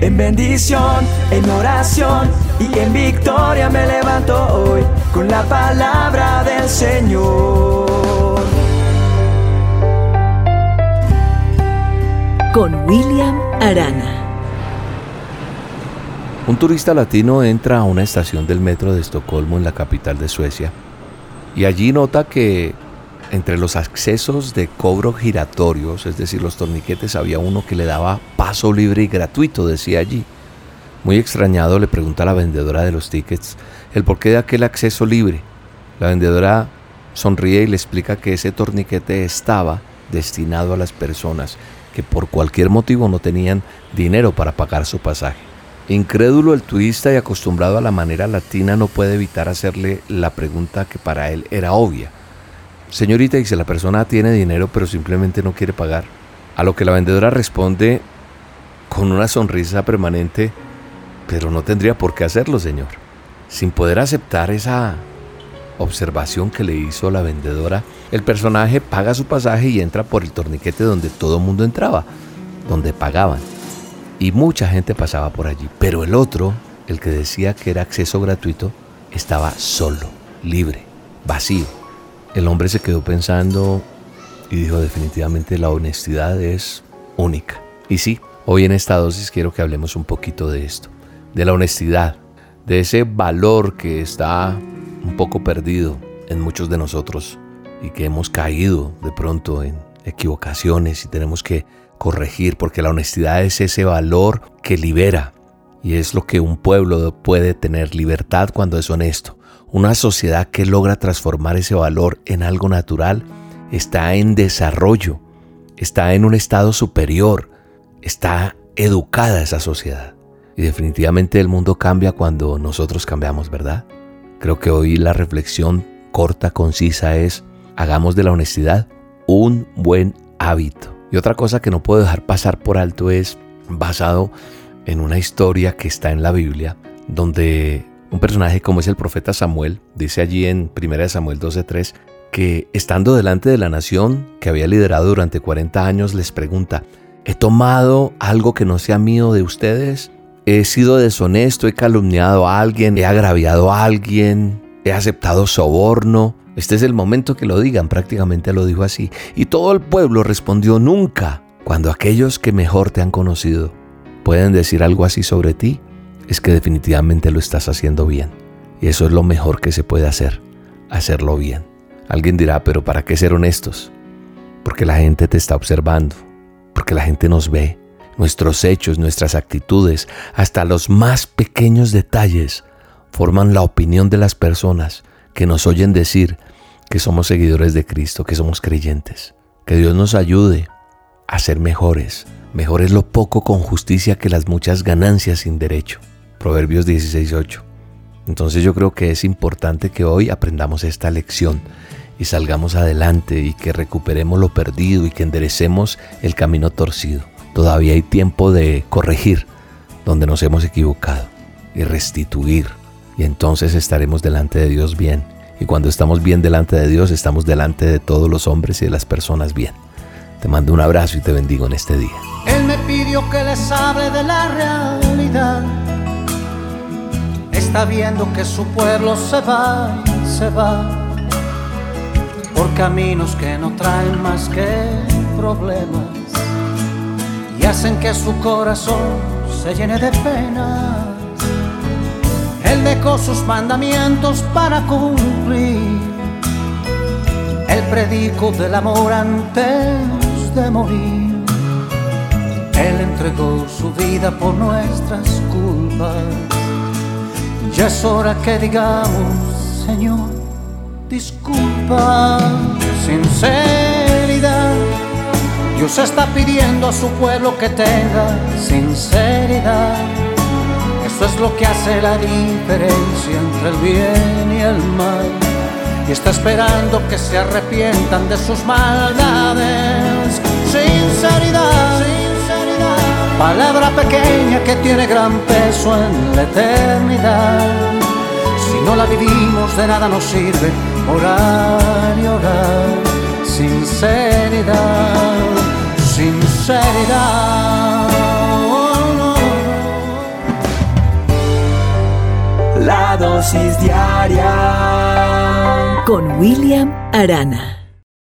En bendición, en oración y en victoria me levanto hoy con la palabra del Señor. Con William Arana. Un turista latino entra a una estación del metro de Estocolmo en la capital de Suecia y allí nota que entre los accesos de cobro giratorios, es decir, los torniquetes, había uno que le daba paso libre y gratuito, decía allí. Muy extrañado le pregunta a la vendedora de los tickets el porqué de aquel acceso libre. La vendedora sonríe y le explica que ese torniquete estaba destinado a las personas que por cualquier motivo no tenían dinero para pagar su pasaje. Incrédulo el turista y acostumbrado a la manera latina no puede evitar hacerle la pregunta que para él era obvia. Señorita, dice, la persona tiene dinero pero simplemente no quiere pagar. A lo que la vendedora responde con una sonrisa permanente, pero no tendría por qué hacerlo, señor. Sin poder aceptar esa observación que le hizo la vendedora, el personaje paga su pasaje y entra por el torniquete donde todo el mundo entraba, donde pagaban. Y mucha gente pasaba por allí. Pero el otro, el que decía que era acceso gratuito, estaba solo, libre, vacío. El hombre se quedó pensando y dijo definitivamente la honestidad es única. Y sí, hoy en esta dosis quiero que hablemos un poquito de esto, de la honestidad, de ese valor que está un poco perdido en muchos de nosotros y que hemos caído de pronto en equivocaciones y tenemos que corregir porque la honestidad es ese valor que libera y es lo que un pueblo puede tener libertad cuando es honesto. Una sociedad que logra transformar ese valor en algo natural está en desarrollo, está en un estado superior, está educada esa sociedad. Y definitivamente el mundo cambia cuando nosotros cambiamos, ¿verdad? Creo que hoy la reflexión corta, concisa es, hagamos de la honestidad un buen hábito. Y otra cosa que no puedo dejar pasar por alto es basado en una historia que está en la Biblia, donde un personaje como es el profeta Samuel, dice allí en 1 Samuel 12:3, que estando delante de la nación que había liderado durante 40 años, les pregunta, ¿he tomado algo que no sea mío de ustedes? ¿He sido deshonesto? ¿He calumniado a alguien? ¿He agraviado a alguien? ¿He aceptado soborno? Este es el momento que lo digan, prácticamente lo dijo así. Y todo el pueblo respondió nunca. Cuando aquellos que mejor te han conocido pueden decir algo así sobre ti, es que definitivamente lo estás haciendo bien. Y eso es lo mejor que se puede hacer, hacerlo bien. Alguien dirá, pero ¿para qué ser honestos? Porque la gente te está observando, porque la gente nos ve, nuestros hechos, nuestras actitudes, hasta los más pequeños detalles forman la opinión de las personas que nos oyen decir que somos seguidores de Cristo, que somos creyentes. Que Dios nos ayude a ser mejores. Mejor es lo poco con justicia que las muchas ganancias sin derecho. Proverbios 16.8. Entonces yo creo que es importante que hoy aprendamos esta lección y salgamos adelante y que recuperemos lo perdido y que enderecemos el camino torcido. Todavía hay tiempo de corregir donde nos hemos equivocado y restituir. Y entonces estaremos delante de Dios bien. Y cuando estamos bien delante de Dios, estamos delante de todos los hombres y de las personas bien. Te mando un abrazo y te bendigo en este día. Él me pidió que les hable de la realidad está viendo que su pueblo se va, se va por caminos que no traen más que problemas y hacen que su corazón se llene de penas. Él dejó sus mandamientos para cumplir el predico del amor antes de morir. Él entregó su vida por nuestras culpas ya es hora que digamos, Señor, disculpa, sinceridad. Dios está pidiendo a su pueblo que tenga sinceridad. Eso es lo que hace la diferencia entre el bien y el mal. Y está esperando que se arrepientan de sus maldades. Sinceridad palabra pequeña que tiene gran peso en la eternidad. Si no la vivimos de nada nos sirve orar y orar. Sinceridad, sinceridad. Oh, la dosis diaria con William Arana.